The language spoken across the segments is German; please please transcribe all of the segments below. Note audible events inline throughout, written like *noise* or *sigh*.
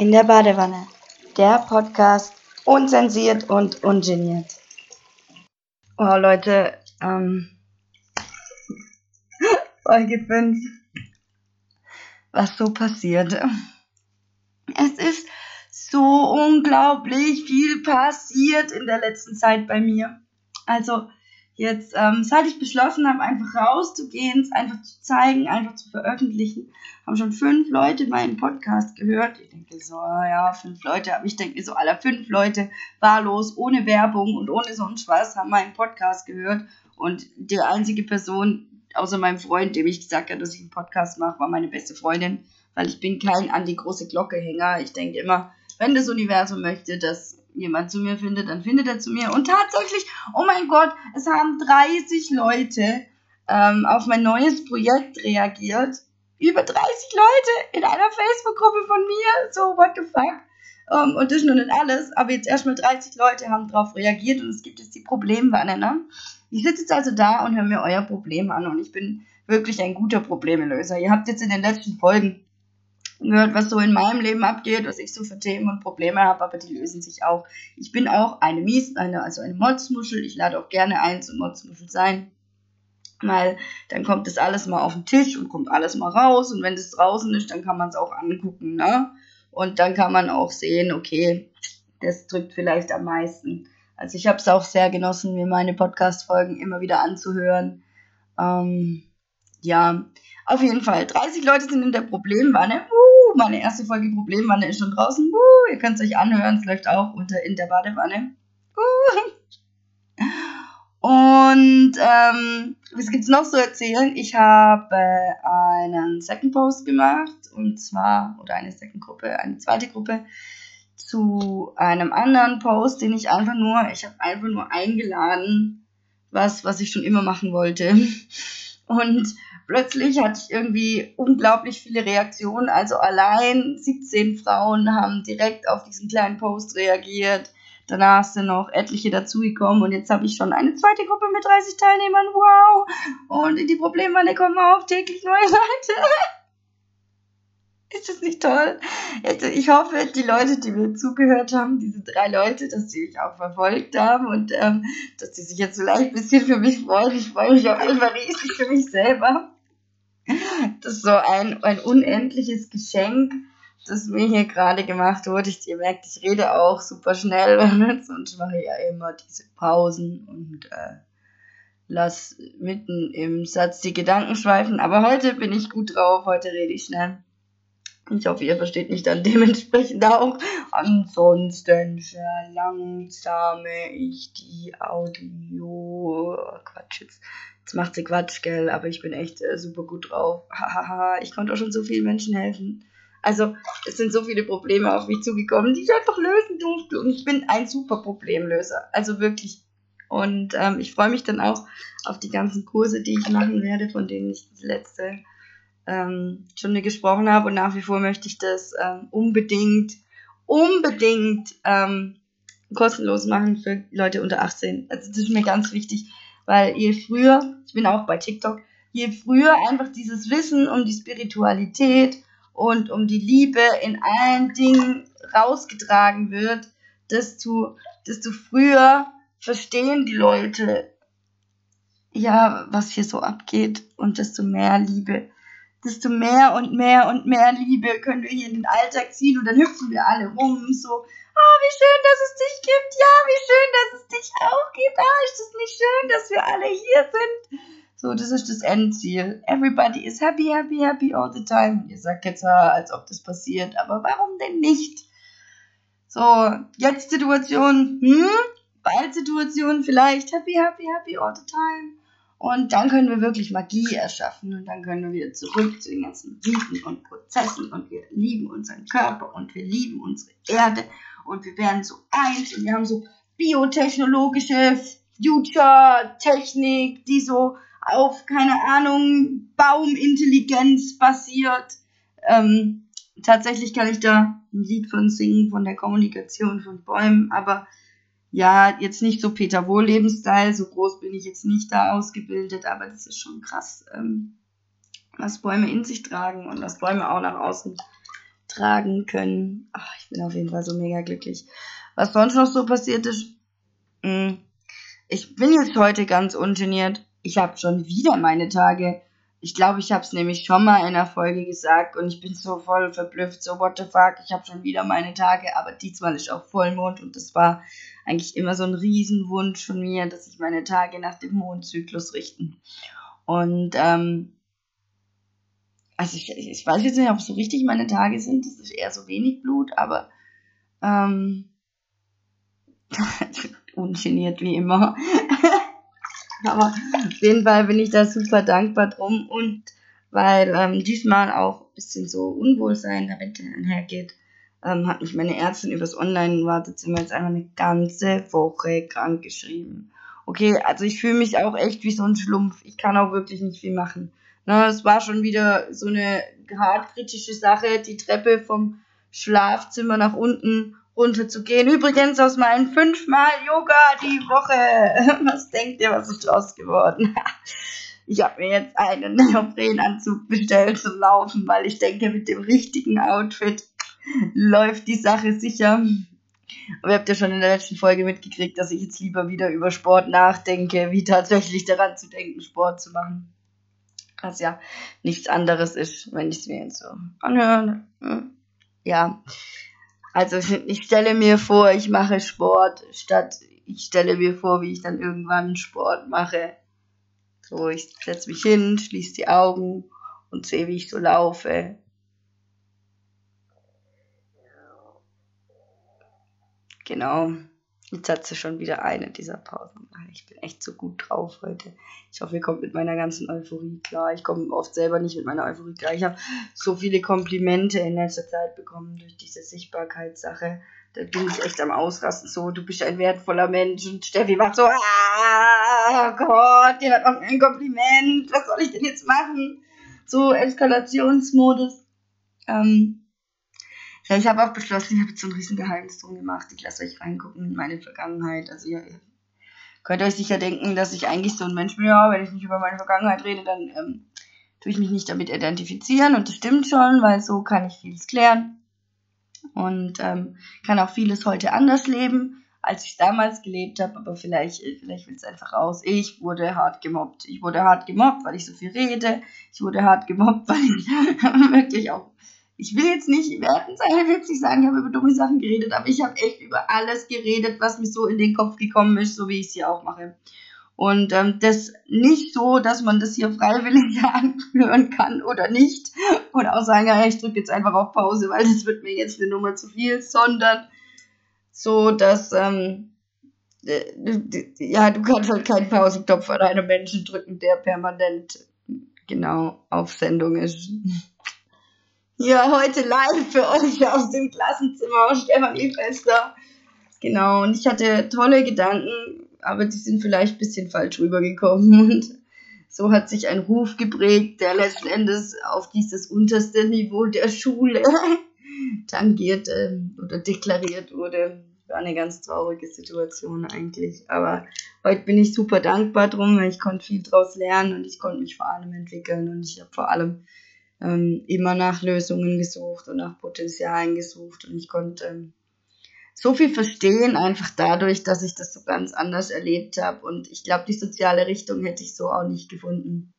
In der Badewanne. Der Podcast unzensiert und ungeniert. Oh Leute, ähm, *laughs* Folge 5. Was so passiert. Es ist so unglaublich viel passiert in der letzten Zeit bei mir. Also, jetzt, ähm, seit ich beschlossen habe, einfach rauszugehen, es einfach zu zeigen, einfach zu veröffentlichen, haben schon fünf Leute meinen Podcast gehört. Ich denke so, ja, fünf Leute, aber ich denke so, aller fünf Leute wahllos, ohne Werbung und ohne sonst was, haben meinen Podcast gehört. Und die einzige Person, außer meinem Freund, dem ich gesagt habe, dass ich einen Podcast mache, war meine beste Freundin, weil ich bin kein an die große Glocke Hänger. Ich denke immer, wenn das Universum möchte, dass jemand zu mir findet, dann findet er zu mir. Und tatsächlich, oh mein Gott, es haben 30 Leute ähm, auf mein neues Projekt reagiert. Über 30 Leute in einer Facebook-Gruppe von mir. So, what the fuck? Um, ähm, und das ist noch nicht alles, aber jetzt erstmal 30 Leute haben darauf reagiert und es gibt jetzt die Problemwanne, ne? Ich sitze jetzt also da und höre mir euer Problem an und ich bin wirklich ein guter Problemlöser. Ihr habt jetzt in den letzten Folgen gehört, was so in meinem Leben abgeht, was ich so für Themen und Probleme habe, aber die lösen sich auch. Ich bin auch eine Mies, eine, also eine Motzmuschel. Ich lade auch gerne ein zum Motzmuschel sein. Weil dann kommt das alles mal auf den Tisch und kommt alles mal raus. Und wenn das draußen ist, dann kann man es auch angucken, ne? Und dann kann man auch sehen, okay, das drückt vielleicht am meisten. Also ich habe es auch sehr genossen, mir meine Podcast-Folgen immer wieder anzuhören. Ähm, ja, auf jeden Fall. 30 Leute sind in der Problemwanne. Uh, meine erste Folge Problemwanne ist schon draußen. Uh, ihr könnt es euch anhören, es läuft auch unter in der Badewanne. Uh. Und ähm, was gibt's noch zu erzählen? Ich habe einen Second Post gemacht und zwar oder eine Second Gruppe, eine zweite Gruppe zu einem anderen Post, den ich einfach nur, ich habe einfach nur eingeladen, was was ich schon immer machen wollte. Und plötzlich hatte ich irgendwie unglaublich viele Reaktionen. Also allein 17 Frauen haben direkt auf diesen kleinen Post reagiert. Danach sind noch etliche dazugekommen und jetzt habe ich schon eine zweite Gruppe mit 30 Teilnehmern. Wow! Und in die Problemwanne kommen auch täglich neue Leute. Ist das nicht toll? Ich hoffe, die Leute, die mir zugehört haben, diese drei Leute, dass die mich auch verfolgt haben und ähm, dass die sich jetzt vielleicht ein bisschen für mich freuen. Ich freue mich auf jeden Fall riesig für mich selber. Das ist so ein, ein unendliches Geschenk, das mir hier gerade gemacht wurde. Ich, ihr merkt, ich rede auch super schnell *laughs* und mache ja immer diese Pausen und äh, lass mitten im Satz die Gedanken schweifen. Aber heute bin ich gut drauf, heute rede ich schnell. Ich hoffe, ihr versteht mich dann *laughs* dementsprechend auch. Ansonsten verlangsame ich die Audio. Quatsch, jetzt, jetzt macht sie Quatsch, gell? Aber ich bin echt äh, super gut drauf. *laughs* Hahaha, ich konnte auch schon so vielen Menschen helfen. Also, es sind so viele Probleme auf mich zugekommen, die ich einfach lösen durfte. Und ich bin ein super Problemlöser. Also wirklich. Und ähm, ich freue mich dann auch auf die ganzen Kurse, die ich machen werde, von denen ich das letzte ähm, Stunde gesprochen habe und nach wie vor möchte ich das ähm, unbedingt, unbedingt ähm, kostenlos machen für Leute unter 18. Also das ist mir ganz wichtig, weil je früher, ich bin auch bei TikTok, je früher einfach dieses Wissen um die Spiritualität und um die Liebe in allen Dingen rausgetragen wird, desto, desto früher verstehen die Leute, ja, was hier so abgeht und desto mehr Liebe desto mehr und mehr und mehr Liebe können wir hier in den Alltag ziehen und dann hüpfen wir alle rum, so, oh, wie schön, dass es dich gibt, ja, wie schön, dass es dich auch gibt, ah, ist das nicht schön, dass wir alle hier sind. So, das ist das Endziel. Everybody is happy, happy, happy all the time. Ihr sagt jetzt, als ob das passiert, aber warum denn nicht? So, jetzt Situation, hm? Bald Situation vielleicht, happy, happy, happy all the time. Und dann können wir wirklich Magie erschaffen und dann können wir wieder zurück zu den ganzen Riten und Prozessen und wir lieben unseren Körper und wir lieben unsere Erde und wir werden so eins und wir haben so biotechnologische Future-Technik, die so auf, keine Ahnung, Baumintelligenz basiert. Ähm, tatsächlich kann ich da ein Lied von singen, von der Kommunikation von Bäumen, aber ja, jetzt nicht so Peter Wohl Lebenstyle, so groß bin ich jetzt nicht da ausgebildet, aber das ist schon krass, ähm, was Bäume in sich tragen und was Bäume auch nach außen tragen können. Ach, ich bin auf jeden Fall so mega glücklich. Was sonst noch so passiert ist, mh, hm, ich bin jetzt heute ganz ungeniert. Ich habe schon wieder meine Tage. Ich glaube, ich habe es nämlich schon mal in der Folge gesagt und ich bin so voll verblüfft, so what the fuck, ich habe schon wieder meine Tage, aber diesmal ist auch Vollmond und das war eigentlich immer so ein Riesenwunsch von mir, dass ich meine Tage nach dem Mondzyklus richten. Und ähm, also ich, ich weiß jetzt nicht, ob es so richtig meine Tage sind, das ist eher so wenig Blut, aber ähm, *laughs* ungeniert wie immer. *laughs* Aber auf jeden Fall bin ich da super dankbar drum und weil ähm, diesmal auch ein bisschen so Unwohlsein damit einhergeht, ähm, hat mich meine Ärztin übers Online-Wartezimmer jetzt einfach eine ganze Woche krank geschrieben. Okay, also ich fühle mich auch echt wie so ein Schlumpf. Ich kann auch wirklich nicht viel machen. Ne, es war schon wieder so eine hart kritische Sache, die Treppe vom Schlafzimmer nach unten runterzugehen. Übrigens aus meinen fünfmal Yoga die Woche. *laughs* Was denkt ihr, was ist draus geworden? *laughs* Ich habe mir jetzt einen Neoprenanzug bestellt zum Laufen, weil ich denke, mit dem richtigen Outfit läuft die Sache sicher. Aber ihr habt ja schon in der letzten Folge mitgekriegt, dass ich jetzt lieber wieder über Sport nachdenke, wie tatsächlich daran zu denken, Sport zu machen. Was ja nichts anderes ist, wenn ich es mir jetzt so anhöre. Ja, also ich stelle mir vor, ich mache Sport, statt ich stelle mir vor, wie ich dann irgendwann Sport mache. So, ich setze mich hin, schließe die Augen und sehe, wie ich so laufe. Genau. Jetzt hat sie schon wieder eine dieser Pausen. Ich bin echt so gut drauf heute. Ich hoffe, ihr kommt mit meiner ganzen Euphorie klar. Ich komme oft selber nicht mit meiner Euphorie klar. Ich habe so viele Komplimente in letzter Zeit bekommen durch diese Sichtbarkeitssache. Da bin ich echt am Ausrasten. So, du bist ein wertvoller Mensch. Und Steffi macht so, ah, Gott, dir hat noch ein Kompliment. Was soll ich denn jetzt machen? So, Eskalationsmodus. Ähm, ja, ich habe auch beschlossen, ich habe jetzt so ein riesen Geheimnis drum gemacht. Ich lasse euch reingucken in meine Vergangenheit. Also ihr, ihr könnt euch sicher denken, dass ich eigentlich so ein Mensch bin, ja, wenn ich nicht über meine Vergangenheit rede, dann ähm, tue ich mich nicht damit identifizieren. Und das stimmt schon, weil so kann ich vieles klären. Und ähm, kann auch vieles heute anders leben, als ich damals gelebt habe. Aber vielleicht, vielleicht will es einfach raus. Ich wurde hart gemobbt. Ich wurde hart gemobbt, weil ich so viel rede. Ich wurde hart gemobbt, *laughs* weil ich wirklich auch ich will jetzt nicht werten sein, ich will jetzt nicht sagen, ich habe über dumme Sachen geredet, aber ich habe echt über alles geredet, was mir so in den Kopf gekommen ist, so wie ich es hier auch mache. Und ähm, das nicht so, dass man das hier freiwillig *laughs* anhören kann oder nicht. Oder auch sagen, ja, ich drücke jetzt einfach auf Pause, weil das wird mir jetzt eine Nummer zu viel, sondern so, dass, ähm, ja, du kannst halt keinen Pausenknopf an einem Menschen drücken, der permanent genau auf Sendung ist. Ja, heute live für euch aus dem Klassenzimmer Stefanie Fester. Genau, und ich hatte tolle Gedanken, aber die sind vielleicht ein bisschen falsch rübergekommen. Und so hat sich ein Ruf geprägt, der letzten Endes auf dieses unterste Niveau der Schule *laughs* tangiert äh, oder deklariert wurde. War eine ganz traurige Situation eigentlich. Aber heute bin ich super dankbar drum, weil ich konnte viel draus lernen und ich konnte mich vor allem entwickeln und ich habe vor allem ähm, immer nach Lösungen gesucht und nach Potenzialen gesucht und ich konnte ähm, so viel verstehen, einfach dadurch, dass ich das so ganz anders erlebt habe und ich glaube, die soziale Richtung hätte ich so auch nicht gefunden.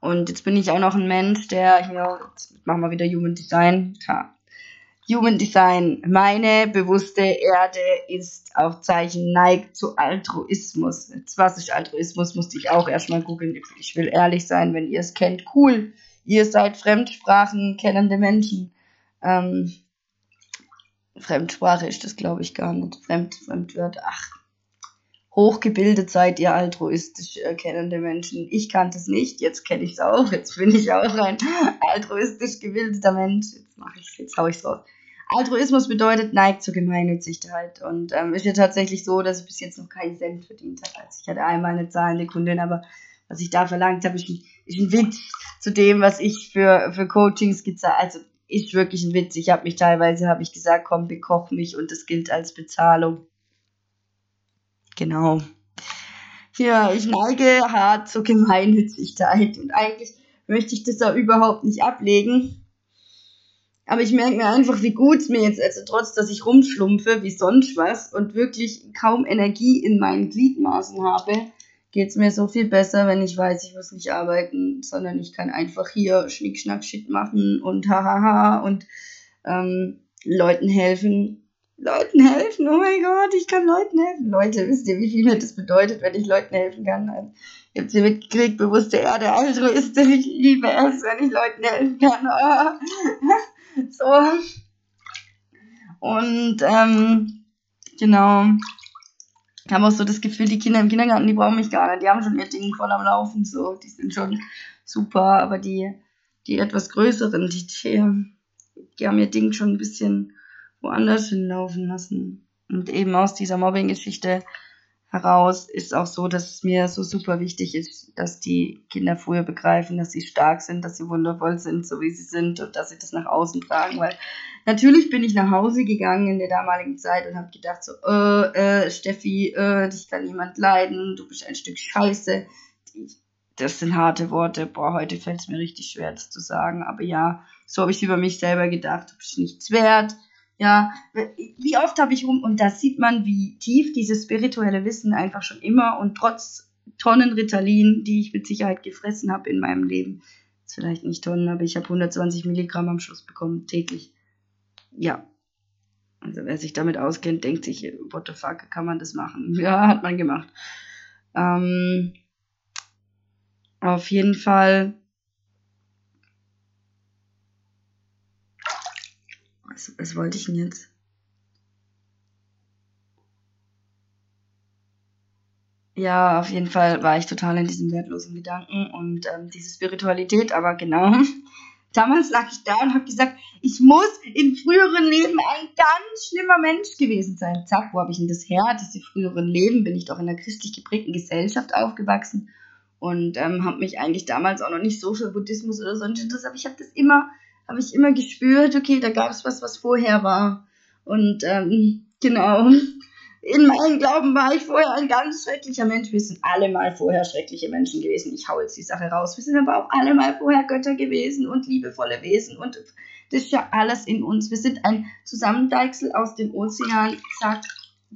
Und jetzt bin ich auch noch ein Mensch, der, ja, jetzt machen wir wieder Human Design. Ja. Human Design, meine bewusste Erde ist auf Zeichen neigt zu Altruismus. Jetzt, was ist Altruismus, musste ich auch erstmal googeln. Ich will ehrlich sein, wenn ihr es kennt, cool ihr seid Fremdsprachen kennende Menschen. Ähm, Fremdsprache ist das, glaube ich, gar nicht. Fremd, Fremdwörter, ach. Hochgebildet seid ihr altruistisch erkennende Menschen. Ich kannte es nicht, jetzt kenne ich es auch. Jetzt bin ich auch ein altruistisch gebildeter Mensch. Jetzt mache ich jetzt hau ich raus. Altruismus bedeutet neigt zur Gemeinnützigkeit und ähm, ist ja tatsächlich so, dass ich bis jetzt noch keinen Cent verdient habe. Also ich hatte einmal eine zahlende Kundin, aber was ich da verlangt habe, ist ein, ist ein Witz zu dem, was ich für, für Coachings gezahlt Also ist wirklich ein Witz. Ich habe mich teilweise, habe ich gesagt, komm, bekoch mich und das gilt als Bezahlung. Genau. Ja, ich neige hart zur Gemeinnützigkeit und eigentlich möchte ich das auch überhaupt nicht ablegen. Aber ich merke mir einfach, wie gut es mir jetzt, also trotz, dass ich rumschlumpfe wie sonst was und wirklich kaum Energie in meinen Gliedmaßen habe, geht es mir so viel besser, wenn ich weiß, ich muss nicht arbeiten, sondern ich kann einfach hier Schnick, Schnack, Shit machen und hahaha und ähm, Leuten helfen. Leuten helfen, oh mein Gott, ich kann Leuten helfen. Leute, wisst ihr, wie viel mir das bedeutet, wenn ich Leuten helfen kann? Also, ihr habt sie mitgekriegt, bewusste Erde, Altruiste, ich liebe es, wenn ich Leuten helfen kann. *laughs* so. Und, ähm, genau. Ich habe auch so das Gefühl, die Kinder im Kindergarten, die brauchen mich gar nicht. Die haben schon ihr Ding voll am Laufen, so. Die sind schon super, aber die, die etwas größeren, die, die die haben ihr Ding schon ein bisschen woanders hinlaufen lassen. Und eben aus dieser Mobbing-Geschichte heraus ist auch so, dass es mir so super wichtig ist, dass die Kinder früher begreifen, dass sie stark sind, dass sie wundervoll sind, so wie sie sind und dass sie das nach außen tragen. Weil natürlich bin ich nach Hause gegangen in der damaligen Zeit und habe gedacht so, äh, äh, Steffi, äh, dich kann niemand leiden, du bist ein Stück Scheiße. Das sind harte Worte. Boah, heute fällt es mir richtig schwer, das zu sagen. Aber ja, so habe ich über mich selber gedacht, du bist nichts wert. Ja, wie oft habe ich rum, und da sieht man, wie tief dieses spirituelle Wissen einfach schon immer und trotz Tonnen Ritalin, die ich mit Sicherheit gefressen habe in meinem Leben, ist vielleicht nicht Tonnen, aber ich habe 120 Milligramm am Schluss bekommen, täglich. Ja. Also wer sich damit auskennt, denkt sich, what the fuck, kann man das machen? *laughs* Ja, hat man gemacht. Ähm, auf jeden Fall Was, was wollte ich denn jetzt? Ja, auf jeden Fall war ich total in diesem wertlosen Gedanken und ähm, diese Spiritualität, aber genau. *laughs* Damals lag ich da und habe gesagt, ich muss in früheren Leben ein ganz schlimmer Mensch gewesen sein. Zack, wo habe ich denn das her? Diese früheren Leben bin ich doch in einer christlich geprägten Gesellschaft aufgewachsen und ähm, habe mich eigentlich damals auch noch nicht so für Buddhismus oder sonst was, aber ich habe das immer habe ich immer gespürt, okay, da gab es was, was vorher war. Und ähm, genau, in meinem Glauben war ich vorher ein ganz schrecklicher Mensch. Wir sind alle mal vorher schreckliche Menschen gewesen. Ich hau jetzt die Sache raus. Wir sind aber auch alle mal vorher Götter gewesen und liebevolle Wesen. Und das ist ja alles in uns. Wir sind ein Zusammendeichsel aus dem Ozean. Zack,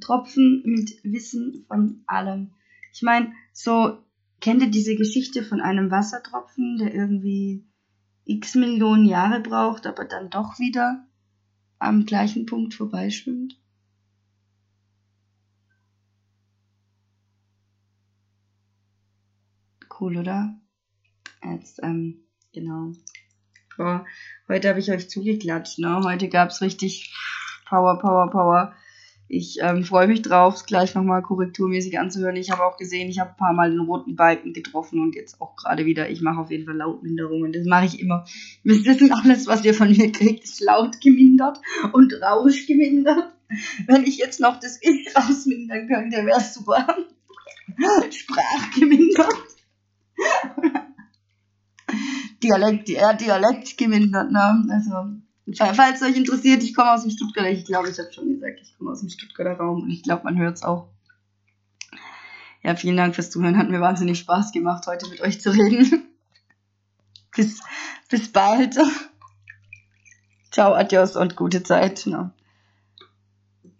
Tropfen mit Wissen von allem. Ich meine, so, kennt ihr diese Geschichte von einem Wassertropfen, der irgendwie x Millionen Jahre braucht, aber dann doch wieder am gleichen Punkt vorbeischwimmt? Cool, oder? Jetzt, ähm, genau. Boah, heute habe ich euch zugeklatscht, ne? Heute gab's richtig Power, Power, Power. Ich ähm, freue mich drauf, gleich nochmal korrekturmäßig anzuhören. Ich habe auch gesehen, ich habe ein paar Mal den roten Balken getroffen und jetzt auch gerade wieder. Ich mache auf jeden Fall Lautminderungen. Das mache ich immer. Wisst ihr, alles, was ihr von mir kriegt, ist laut gemindert und Rausch gemindert. Wenn ich jetzt noch das Ich rausmindern könnte, wäre es super. Sprachgemindert. Dialekt, ja, Dialekt gemindert, ne? Also, Falls euch interessiert, ich komme aus dem Stuttgarter, ich glaube, ich habe schon gesagt, ich komme aus dem Stuttgarter Raum und ich glaube, man hört es auch. Ja, vielen Dank fürs Zuhören. Hat mir wahnsinnig Spaß gemacht, heute mit euch zu reden. *laughs* bis, bis bald. Ciao, adios und gute Zeit. No.